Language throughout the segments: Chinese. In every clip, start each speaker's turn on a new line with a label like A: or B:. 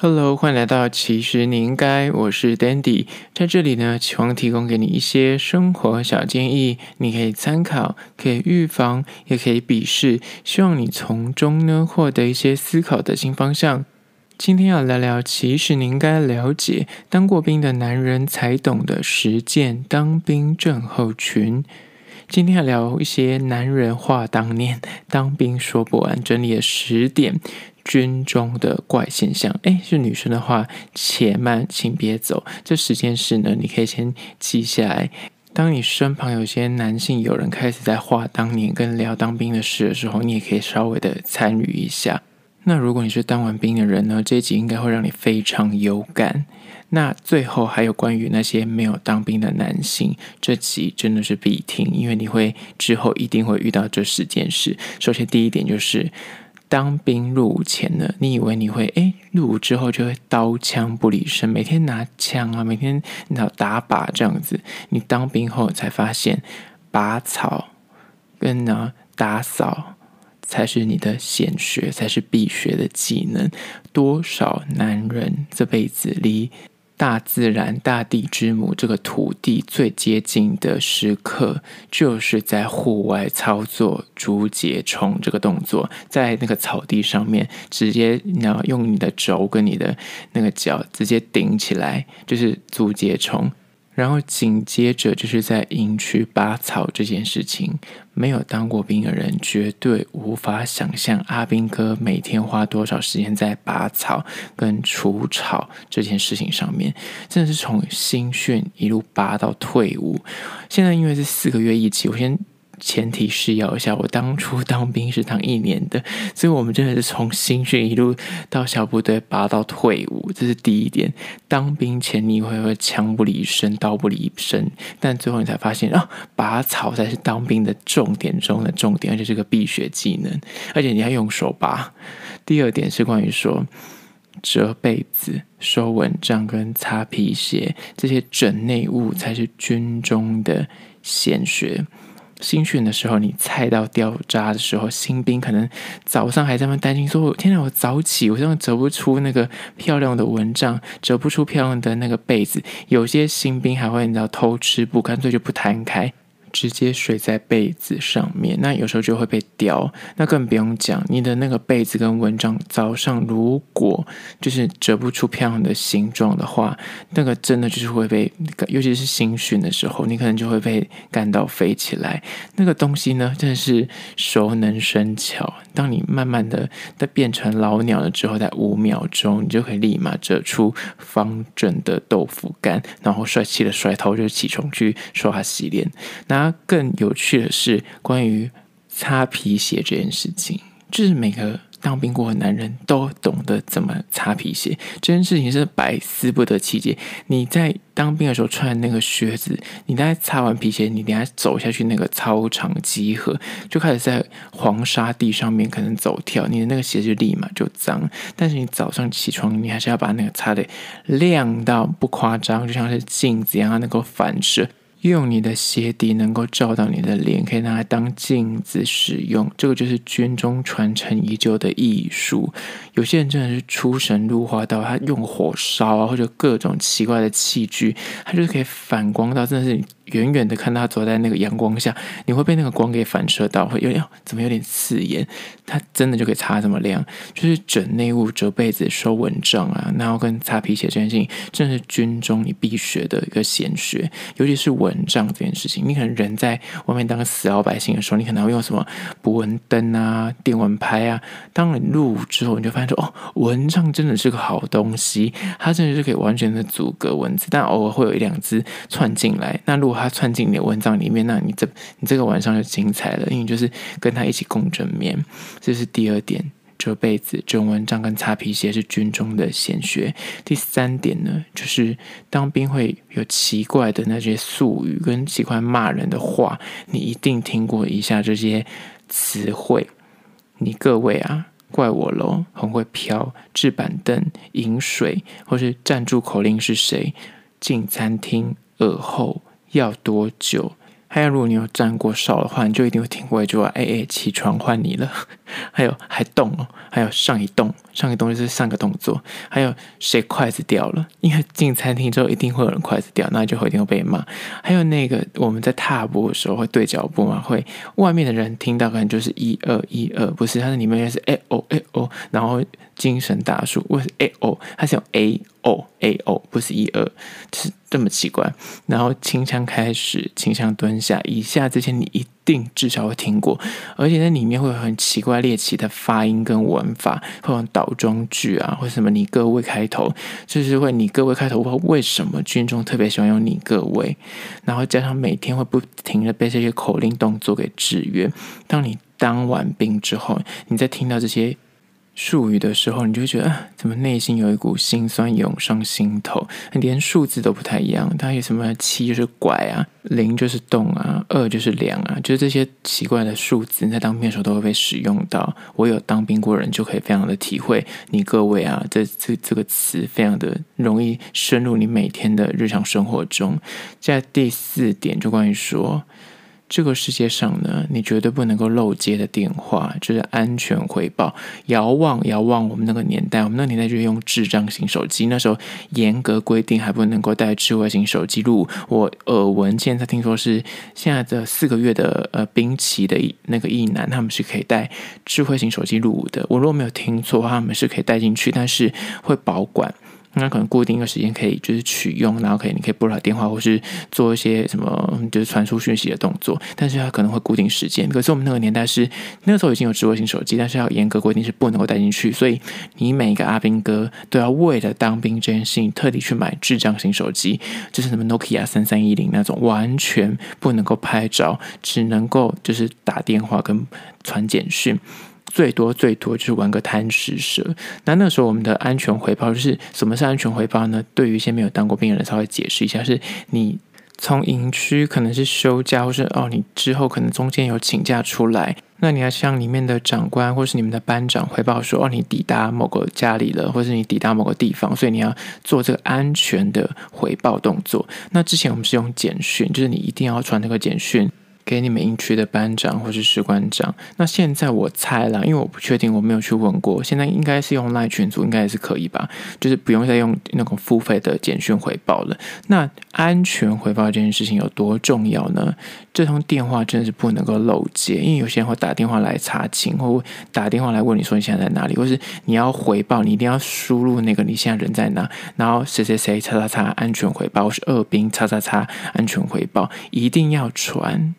A: Hello，欢迎来到其实你应该，我是 Dandy，在这里呢，希望提供给你一些生活小建议，你可以参考，可以预防，也可以鄙视，希望你从中呢获得一些思考的新方向。今天要聊聊，其实你应该了解，当过兵的男人才懂得实践当兵症候群。今天要聊一些男人话当年，当兵说不完，整理了十点。军中的怪现象，诶，是女生的话，且慢，请别走。这十件事呢，你可以先记下来。当你身旁有些男性友人开始在画当年跟聊当兵的事的时候，你也可以稍微的参与一下。那如果你是当完兵的人呢，这一集应该会让你非常有感。那最后还有关于那些没有当兵的男性，这集真的是必听，因为你会之后一定会遇到这十件事。首先第一点就是。当兵入伍前呢，你以为你会诶，入伍之后就会刀枪不离身，每天拿枪啊，每天拿打靶这样子。你当兵后才发现，拔草跟呢打扫才是你的显学，才是必学的技能。多少男人这辈子离大自然、大地之母这个土地最接近的时刻，就是在户外操作竹节虫这个动作，在那个草地上面，直接然后用你的轴跟你的那个脚直接顶起来，就是竹节虫。然后紧接着就是在营区拔草这件事情，没有当过兵的人绝对无法想象阿兵哥每天花多少时间在拔草跟除草这件事情上面，真的是从新训一路拔到退伍。现在因为是四个月一期，我先。前提是要一下，我当初当兵是当一年的，所以我们真的是从新训一路到小部队拔到退伍，这是第一点。当兵前你会会枪不离身，刀不离身，但最后你才发现啊，拔草才是当兵的重点中的重点，而且是个必学技能，而且你要用手拔。第二点是关于说折被子、收蚊帐跟擦皮鞋这些整内务才是军中的显学。新训的时候，你菜到掉渣的时候，新兵可能早上还在那担心说：“天哪，我早起，我现在折不出那个漂亮的蚊帐，折不出漂亮的那个被子。”有些新兵还会你知道偷吃不，干脆就不摊开。直接睡在被子上面，那有时候就会被叼。那更不用讲，你的那个被子跟蚊帐，早上如果就是折不出漂亮的形状的话，那个真的就是会被，尤其是新训的时候，你可能就会被干到飞起来。那个东西呢，真的是熟能生巧。当你慢慢的在变成老鸟了之后，在五秒钟，你就可以立马折出方正的豆腐干，然后帅气的甩头就起床去刷牙洗脸。那更有趣的是，关于擦皮鞋这件事情，就是每个当兵过的男人都懂得怎么擦皮鞋。这件事情是百思不得其解。你在当兵的时候穿的那个靴子，你在擦完皮鞋，你等下走下去那个操场集合，就开始在黄沙地上面可能走跳，你的那个鞋就立马就脏。但是你早上起床，你还是要把那个擦的亮到不夸张，就像是镜子一样，能够反射。用你的鞋底能够照到你的脸，可以拿来当镜子使用。这个就是军中传承已久的艺术。有些人真的是出神入化到，他用火烧啊，或者各种奇怪的器具，他就是可以反光到，真的是。远远的看他走在那个阳光下，你会被那个光给反射到，会有点怎么有点刺眼。他真的就可以擦这么亮，就是整内务、折被子、收蚊帐啊，然后跟擦皮鞋这件事情，真的是军中你必学的一个显学。尤其是蚊帐这件事情，你可能人在外面当个死老百姓的时候，你可能会用什么捕蚊灯啊、电蚊拍啊。当你入伍之后，你就发现说，哦，蚊帐真的是个好东西，它真的是可以完全的阻隔蚊子，但偶尔会有一两只窜进来。那如果它窜进你的蚊帐里面，那你这你这个晚上就精彩了，因为就是跟他一起共枕眠。这是第二点，折被子、折蚊帐跟擦皮鞋是军中的显学。第三点呢，就是当兵会有奇怪的那些术语跟奇怪骂人的话，你一定听过以下这些词汇。你各位啊，怪我喽，很会飘，置板凳、饮水，或是站住口令是谁？进餐厅，耳后。要多久？还有如果你有站过哨的话，你就一定会听过一句话：“哎哎，起床换你了。” 还有还动哦，还有上一动，上一动就是上个动作。还有谁筷子掉了？因为进餐厅之后一定会有人筷子掉，那就会一定会被骂。还有那个我们在踏步的时候会对脚步嘛，会外面的人听到可能就是一二一二，不是，它是里面是哎哦哎哦，然后精神大数，为什么哎哦，它是用 A O A O，不是一二，是这么奇怪。然后清腔开始，倾向蹲下，以下这些你一定至少会听过，而且那里面会有很奇怪猎奇的发音跟文法，会有倒装句啊，或什么你各位开头，就是会你各位开头。为什么军中特别喜欢用你各位？然后加上每天会不停的被这些口令动作给制约。当你当完兵之后，你再听到这些。术语的时候，你就会觉得啊，怎么内心有一股心酸涌上心头？连数字都不太一样，它有什么七就是拐啊，零就是动啊，二就是两啊，就是这些奇怪的数字，在当兵的时候都会被使用到。我有当兵过人就可以非常的体会，你各位啊，这这这个词非常的容易深入你每天的日常生活中。在第四点，就关于说。这个世界上呢，你绝对不能够漏接的电话就是安全回报。遥望遥望，我们那个年代，我们那个年代就是用智障型手机，那时候严格规定还不能够带智慧型手机入伍。我耳闻现在听说是现在的四个月的呃兵期的那个役男，他们是可以带智慧型手机入伍的。我如果没有听错，他们是可以带进去，但是会保管。那可能固定一个时间可以就是取用，然后可以你可以拨打电话或是做一些什么就是传输讯息的动作，但是它可能会固定时间。可是我们那个年代是那个时候已经有智慧型手机，但是要严格规定是不能够带进去，所以你每一个阿兵哥都要为了当兵这件事情特地去买智障型手机，就是什么 Nokia 3310那种，完全不能够拍照，只能够就是打电话跟传简讯。最多最多就是玩个贪食蛇。那那时候我们的安全回报就是什么是安全回报呢？对于一些没有当过兵的人，稍微解释一下：是你从营区可能是休假，或是哦你之后可能中间有请假出来，那你要向里面的长官或是你们的班长回报说哦你抵达某个家里了，或是你抵达某个地方，所以你要做这个安全的回报动作。那之前我们是用简讯，就是你一定要传那个简讯。给你们营区的班长或是士官长。那现在我猜了，因为我不确定，我没有去问过。现在应该是用 LINE 群组，应该也是可以吧？就是不用再用那种付费的简讯回报了。那安全回报这件事情有多重要呢？这通电话真的是不能够漏接，因为有些人会打电话来查寝，或打电话来问你说你现在在哪里，或是你要回报，你一定要输入那个你现在人在哪，然后谁谁谁叉叉叉安全回报，或是二兵叉叉叉安全回报，一定要传。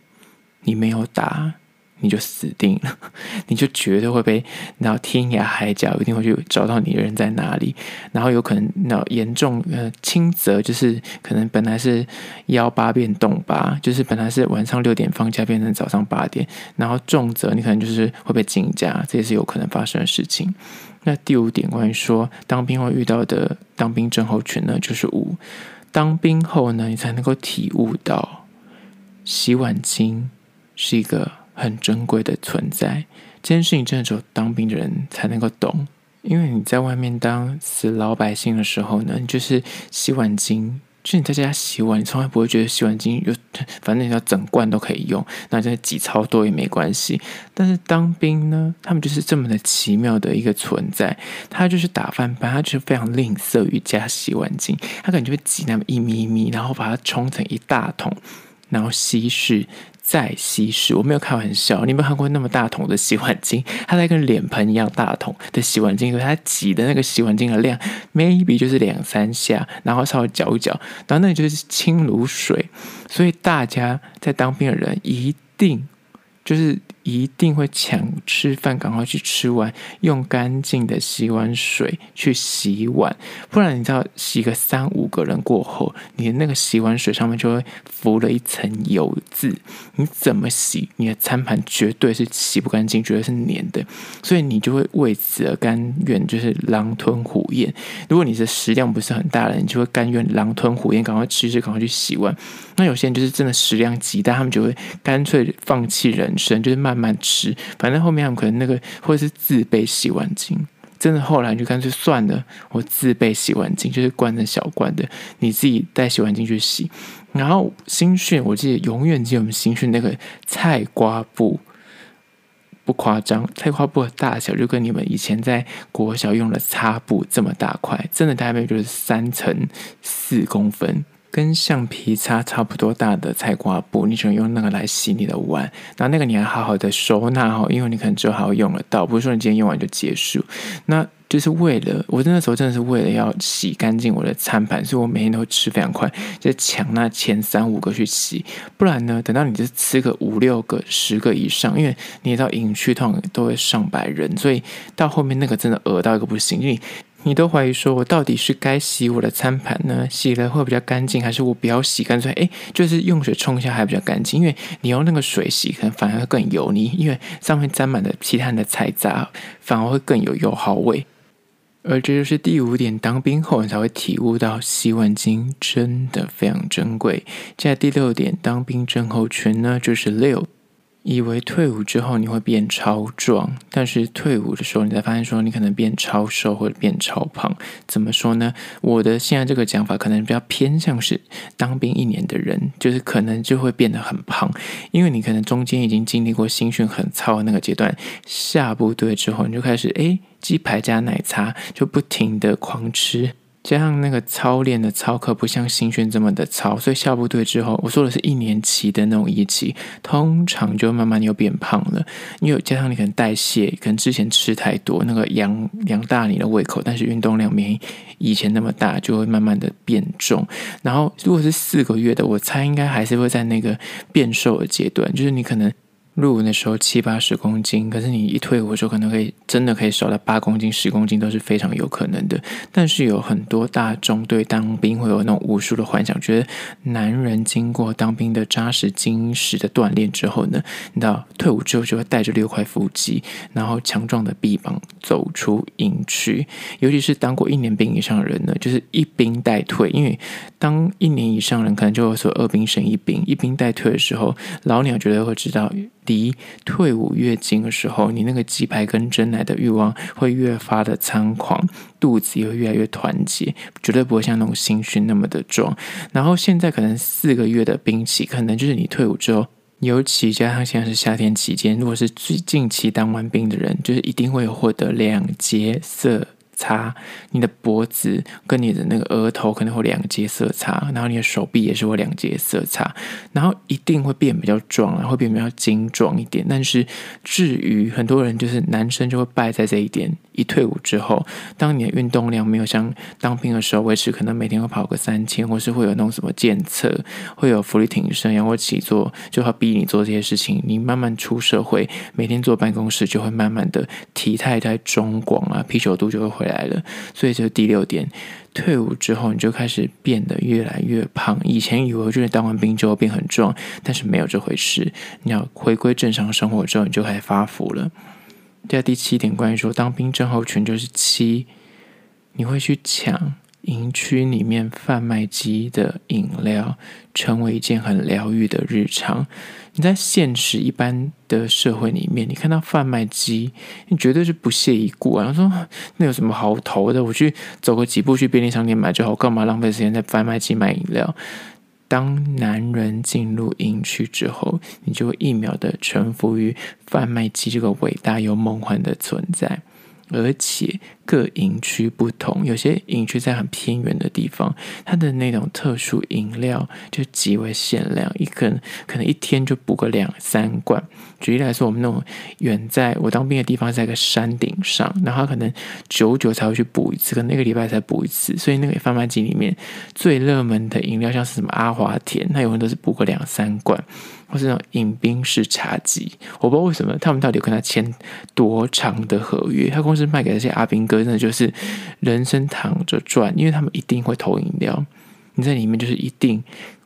A: 你没有打，你就死定了，你就绝对会被，然后天涯海角一定会去找到你的人在哪里，然后有可能那严重呃轻则就是可能本来是幺八变动八，就是本来是晚上六点放假变成早上八点，然后重则你可能就是会被禁假，这也是有可能发生的事情。那第五点关于说当兵会遇到的当兵症候群呢，就是五，当兵后呢，你才能够体悟到洗碗精。是一个很珍贵的存在，这件事情真的只有当兵的人才能够懂。因为你在外面当死老百姓的时候呢，你就是洗碗精，就你在家洗碗，你从来不会觉得洗碗精有，反正你要整罐都可以用，那真的挤超多也没关系。但是当兵呢，他们就是这么的奇妙的一个存在，他就是打饭班，他就是非常吝啬于加洗碗精，他可能就会挤那么一咪咪，然后把它冲成一大桶，然后稀释。再稀释，我没有开玩笑。你有没有看过那么大桶的洗碗精？它在跟脸盆一样大桶的洗碗精，它挤的那个洗碗精的量，maybe 就是两三下，然后稍微搅一搅，然后那就是清如水。所以大家在当兵的人一定就是。一定会抢吃饭，赶快去吃完，用干净的洗碗水去洗碗，不然你知道洗个三五个人过后，你的那个洗碗水上面就会浮了一层油渍，你怎么洗，你的餐盘绝对是洗不干净，绝对是黏的，所以你就会为此而甘愿就是狼吞虎咽。如果你的食量不是很大的，你就会甘愿狼吞虎咽，赶快吃吃，赶快去洗碗。那有些人就是真的食量极大，他们就会干脆放弃人生，就是慢慢吃。反正后面他们可能那个或者是自备洗碗精，真的后来就干脆算了，我自备洗碗精，就是罐的小罐的，你自己带洗碗精去洗。然后新训，我记得永远记得我们新训那个菜瓜布，不夸张，菜瓜布的大小就跟你们以前在国小用的擦布这么大块，真的大概就是三层四公分。跟橡皮擦差不多大的菜瓜布，你只能用那个来洗你的碗，然后那个你还好好的收纳好，因为你可能之后还要用得到，不是说你今天用完就结束。那就是为了我那时候真的是为了要洗干净我的餐盘，所以我每天都吃非常快，就抢那前三五个去洗，不然呢，等到你就吃个五六个、十个以上，因为你到营区通常都会上百人，所以到后面那个真的饿到一个不行，因为。你都怀疑说，我到底是该洗我的餐盘呢？洗了会比较干净，还是我不要洗？干脆诶，就是用水冲一下还比较干净。因为你用那个水洗，可能反而会更油腻，因为上面沾满了其他的菜渣，反而会更有油耗味。而这就是第五点，当兵后你才会体悟到洗碗巾真的非常珍贵。接下第六点，当兵症候群呢，就是六。以为退伍之后你会变超壮，但是退伍的时候你才发现说你可能变超瘦或者变超胖。怎么说呢？我的现在这个讲法可能比较偏向是当兵一年的人，就是可能就会变得很胖，因为你可能中间已经经历过新训很操的那个阶段，下部队之后你就开始诶，鸡排加奶茶就不停的狂吃。加上那个操练的操课不像新训这么的操，所以下部队之后，我说的是一年期的那种一期，通常就慢慢又变胖了。因为加上你可能代谢，可能之前吃太多，那个养养大你的胃口，但是运动量没以前那么大，就会慢慢的变重。然后如果是四个月的，我猜应该还是会在那个变瘦的阶段，就是你可能。入伍的时候七八十公斤，可是你一退伍的时候，可能可以真的可以瘦到八公斤、十公斤都是非常有可能的。但是有很多大众对当兵会有那种无数的幻想，觉得男人经过当兵的扎实、精实的锻炼之后呢，你知道退伍之后就会带着六块腹肌，然后强壮的臂膀走出营区。尤其是当过一年兵以上的人呢，就是一兵带退，因为当一年以上人可能就会说二兵升一兵，一兵带退的时候，老鸟绝对会知道。离退伍越近的时候，你那个鸡排跟真奶的欲望会越发的猖狂，肚子也会越来越团结，绝对不会像那种新训那么的壮。然后现在可能四个月的兵期，可能就是你退伍之后，尤其加上现在是夏天期间，如果是最近期当完兵的人，就是一定会有获得两节色。擦你的脖子跟你的那个额头可能会两节色差，然后你的手臂也是会两节色差，然后一定会变比较壮，然后会变比较精壮一点。但是至于很多人就是男生就会败在这一点，一退伍之后，当你的运动量没有像当兵的时候维持，可能每天会跑个三千，或是会有那种什么健测，会有伏地挺身、仰卧起坐，就会逼你做这些事情。你慢慢出社会，每天坐办公室，就会慢慢的体态在中广啊，啤酒肚就会回来。来了，所以这是第六点。退伍之后，你就开始变得越来越胖。以前以为就是当完兵之后变很壮，但是没有这回事。你要回归正常生活之后，你就开始发福了。第第七点，关于说当兵症候群就是七，你会去抢营区里面贩卖机的饮料，成为一件很疗愈的日常。你在现实一般的社会里面，你看到贩卖机，你绝对是不屑一顾啊！他说：“那有什么好投的？我去走个几步去便利商店买就好，干嘛浪费时间在贩卖机买饮料？”当男人进入营区之后，你就会一秒的臣服于贩卖机这个伟大又梦幻的存在。而且各营区不同，有些营区在很偏远的地方，它的那种特殊饮料就极为限量，一个人可能一天就补个两三罐。举例来说，我们那种远在我当兵的地方，在一个山顶上，然后他可能久久才会去补一次，可能那个礼拜才补一次，所以那个贩卖机里面最热门的饮料，像是什么阿华田，它有人都是补个两三罐。或是那种饮冰式茶几，我不知道为什么他们到底跟他签多长的合约。他公司卖给那些阿兵哥，真的就是人生躺着赚，因为他们一定会投饮料。你在里面就是一定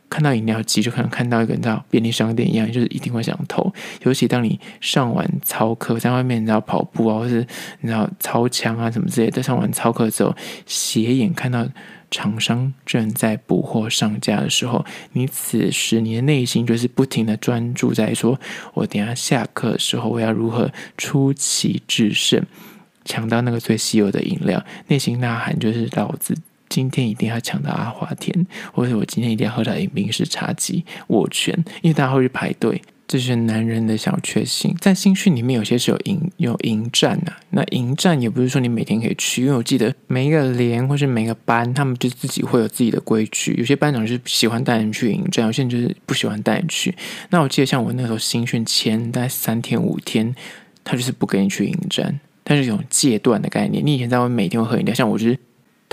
A: 看到饮料机，就可能看到一个你知道便利商店一样，就是一定会想投。尤其当你上完操课，在外面你知道跑步啊，或是你知道操枪啊什么之类的，上完操课之后，斜眼看到。厂商正在补货上架的时候，你此时你的内心就是不停的专注在说：“我等下下课的时候，我要如何出奇制胜，抢到那个最稀有的饮料。”内心呐喊就是：“老子今天一定要抢到阿华田，或者我今天一定要喝到饮冰式茶几，握拳，因为大家会去排队。这是男人的小确幸，在新训里面有些是有营有营站呐、啊，那营站也不是说你每天可以去，因为我记得每一个连或是每个班，他们就自己会有自己的规矩，有些班长是喜欢带人去营站，有些人就是不喜欢带人去。那我记得像我那时候新训前大概三天五天，他就是不跟你去营站，但是一种戒断的概念。你以前在外面每天会喝饮料，像我就是。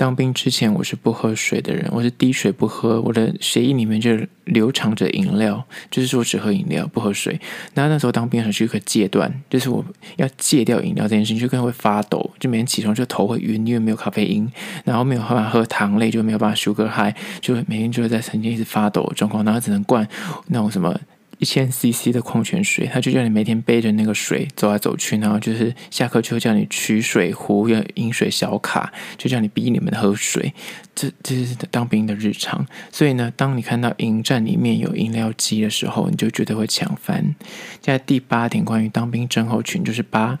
A: 当兵之前，我是不喝水的人，我是滴水不喝，我的血液里面就流淌着饮料，就是说只喝饮料不喝水。然后那时候当兵的时候是一个戒断，就是我要戒掉饮料这件事情，就更会发抖，就每天起床就头会晕，因为没有咖啡因，然后没有办法喝糖类，就没有办法 sugar high，就每天就会在曾经一直发抖状况，然后只能灌那种什么。一千 CC 的矿泉水，他就叫你每天背着那个水走来走去，然后就是下课就会叫你取水壶，用饮水小卡，就叫你逼你们喝水。这这是当兵的日常。所以呢，当你看到营站里面有饮料机的时候，你就绝对会抢翻。在第八点，关于当兵症候群，就是八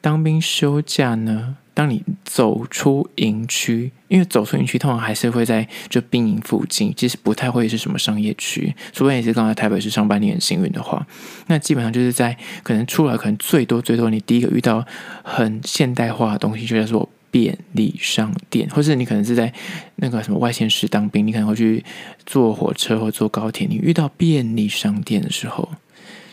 A: 当兵休假呢。当你走出营区，因为走出营区通常还是会在就兵营附近，其实不太会是什么商业区，除非你是刚才台北市上班，你很幸运的话，那基本上就是在可能出来，可能最多最多，你第一个遇到很现代化的东西，就叫做便利商店，或是你可能是在那个什么外县市当兵，你可能会去坐火车或坐高铁，你遇到便利商店的时候，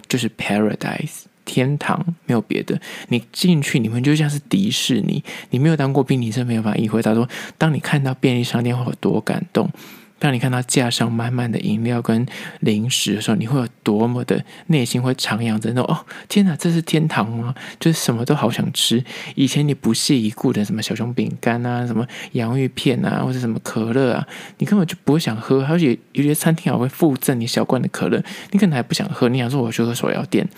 A: 就是 paradise。天堂没有别的，你进去你们就像是迪士尼。你没有当过兵，你是没有办法意会到说，当你看到便利商店会有多感动；当你看到架上满满的饮料跟零食的时候，你会有多么的内心会徜徉着那哦，天哪，这是天堂吗？就是什么都好想吃。以前你不屑一顾的什么小熊饼干啊，什么洋芋片啊，或者什么可乐啊，你根本就不会想喝。而且有些餐厅还会附赠你小罐的可乐，你可能还不想喝，你想说我去喝手摇店。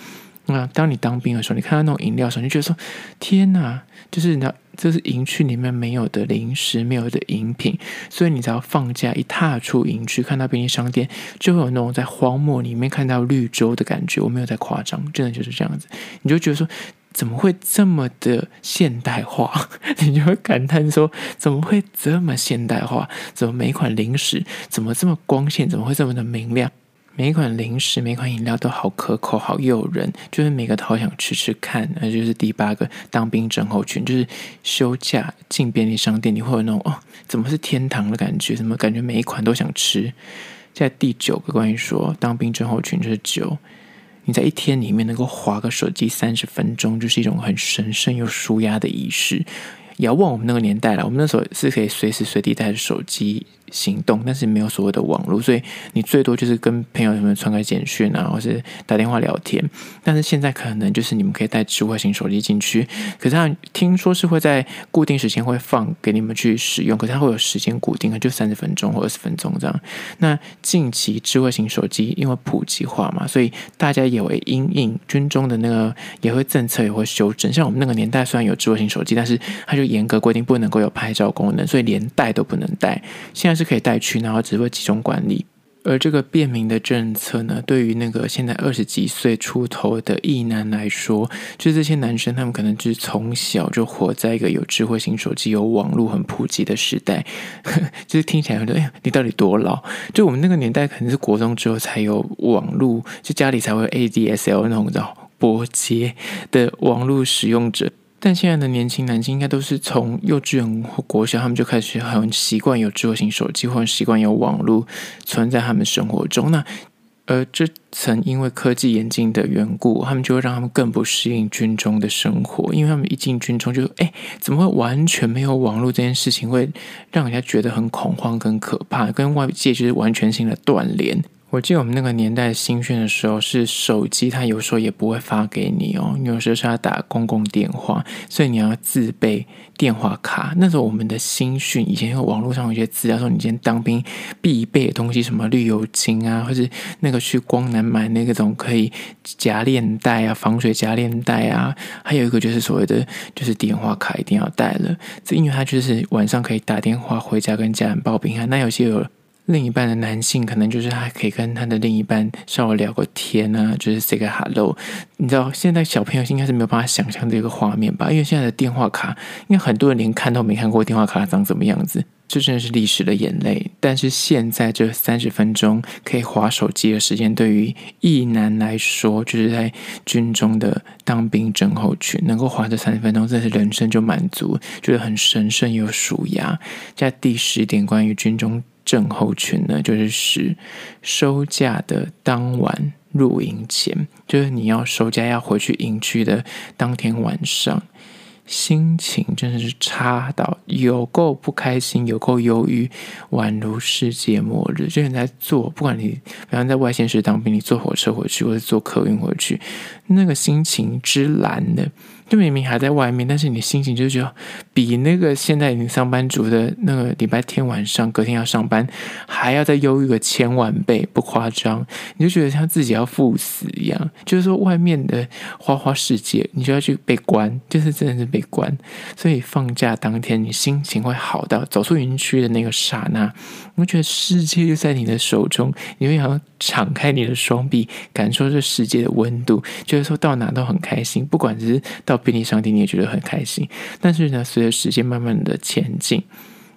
A: 那当你当兵的时候，你看到那种饮料的时候，你就觉得说：“天哪！”就是你知道，这是营区里面没有的零食，没有的饮品。所以你只要放假一踏出营区，看到便利商店，就会有那种在荒漠里面看到绿洲的感觉。我没有在夸张，真的就是这样子。你就觉得说：“怎么会这么的现代化？” 你就会感叹说：“怎么会这么现代化？怎么每一款零食怎么这么光线？怎么会这么的明亮？”每一款零食、每一款饮料都好可口、好诱人，就是每个都好想吃吃看。那就是第八个当兵症候群，就是休假进便利商店，你会有那种哦，怎么是天堂的感觉？怎么感觉每一款都想吃？在第九个关于说当兵症候群就是九，你在一天里面能够滑个手机三十分钟，就是一种很神圣又舒压的仪式。遥望我们那个年代了，我们那时候是可以随时随地带着手机行动，但是没有所谓的网络，所以你最多就是跟朋友什么传个简讯啊，或是打电话聊天。但是现在可能就是你们可以带智慧型手机进去，可是他听说是会在固定时间会放给你们去使用，可是它会有时间固定，就三十分钟或二十分钟这样。那近期智慧型手机因为普及化嘛，所以大家也会因应军中的那个也会政策也会修正。像我们那个年代虽然有智慧型手机，但是它就严格规定不能够有拍照功能，所以连带都不能带。现在是。可以带去，然后只会集中管理。而这个便民的政策呢，对于那个现在二十几岁出头的役男来说，就是这些男生，他们可能就是从小就活在一个有智慧型手机、有网络很普及的时代。就是听起来觉得，哎，你到底多老？就我们那个年代，可能是国中之后才有网络，就家里才会 ADSL 那种叫拨接的网络使用者。但现在的年轻男性应该都是从幼稚园或国小，他们就开始很习惯有智慧型手机，或者习惯有网络存在他们生活中。那而这层因为科技演进的缘故，他们就会让他们更不适应军中的生活，因为他们一进军中就哎，怎么会完全没有网络这件事情，会让人家觉得很恐慌、跟可怕，跟外界就是完全性的断联。我记得我们那个年代新训的时候，是手机，它有时候也不会发给你哦。你有时候是要打公共电话，所以你要自备电话卡。那时候我们的新训以前有网络上有些资料说，你今天当兵必备的东西，什么绿油精啊，或者那个去光南买那个种可以夹链带啊，防水夹链带啊，还有一个就是所谓的就是电话卡一定要带了，这因为它就是晚上可以打电话回家跟家人报平安。那有些有。另一半的男性，可能就是他可以跟他的另一半稍微聊个天啊，就是 say 个 hello。你知道现在小朋友应该是没有办法想象这个画面吧？因为现在的电话卡，因为很多人连看都没看过电话卡长怎么样子，这真的是历史的眼泪。但是现在这三十分钟可以划手机的时间，对于一男来说，就是在军中的当兵症候群，能够划这三十分钟，真是人生就满足，觉得很神圣又舒压。在第十点，关于军中。症候群呢，就是使收假的当晚入营前，就是你要收假要回去营区的当天晚上，心情真的是差到有够不开心，有够忧郁，宛如世界末日。就你在坐，不管你，比方在外县市当兵，你坐火车回去，或者坐客运回去，那个心情之蓝的。就明明还在外面，但是你心情就觉得比那个现在已经上班族的那个礼拜天晚上隔天要上班还要再忧郁个千万倍，不夸张。你就觉得像自己要赴死一样，就是说外面的花花世界，你就要去被关，就是真的是被关。所以放假当天，你心情会好到走出园区的那个刹那，你会觉得世界就在你的手中，你会想要敞开你的双臂，感受这世界的温度，就是说到哪都很开心，不管是到。便利商店你也觉得很开心，但是呢，随着时间慢慢的前进，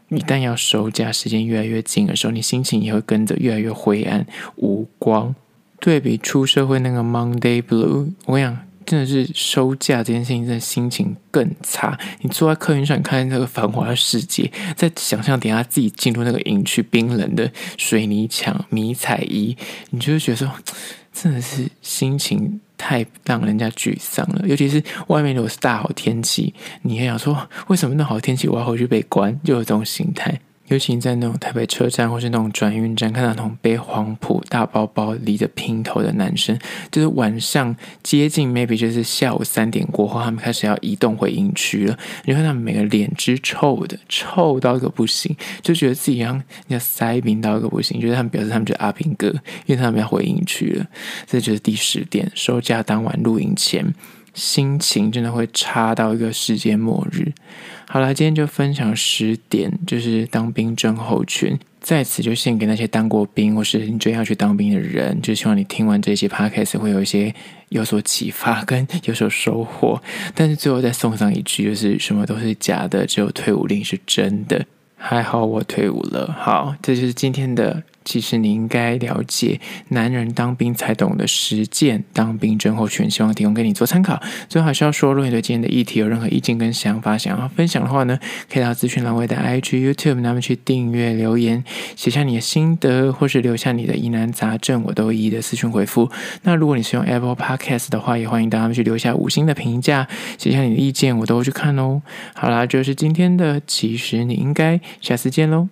A: 一旦要收假，时间越来越近的时候，你心情也会跟着越来越灰暗无光。对比出社会那个 Monday Blue，我跟你讲，真的是收假这件事情，真的心情更差。你坐在客运上，你看那个繁华的世界，在想象等下自己进入那个营区冰冷的水泥墙、迷彩衣，你就会觉得，真的是心情。太让人家沮丧了，尤其是外面如果是大好天气，你还想说，为什么那好天气我要回去被关？就有这种心态。尤其在那种台北车站或是那种转运站，看到那种背黄埔大包包、理着平头的男生，就是晚上接近 maybe 就是下午三点过后，他们开始要移动回营区了。你看他们每个脸之臭的，臭到一个不行，就觉得自己像要塞宾到一个不行，觉得他们表示他们就是阿兵哥，因为他们要回营区了。这就是第十点，收假当晚露营前。心情真的会差到一个世界末日。好了，今天就分享十点，就是当兵症候群，在此就献给那些当过兵或是你最要去当兵的人，就希望你听完这些 podcast 会有一些有所启发跟 有所收获。但是最后再送上一句，就是什么都是假的，只有退伍令是真的。还好我退伍了。好，这就是今天的。其实你应该了解，男人当兵才懂得实践当兵症候群，希望提供给你做参考。最后还是要说，如果你对今天的议题有任何意见跟想法，想要分享的话呢，可以到资讯栏位的 IG、YouTube 那边去订阅留言，写下你的心得，或是留下你的疑难杂症，我都一一的私讯回复。那如果你是用 Apple Podcast 的话，也欢迎大家去留下五星的评价，写下你的意见，我都会去看哦。好啦，就是今天的，其实你应该下次见喽。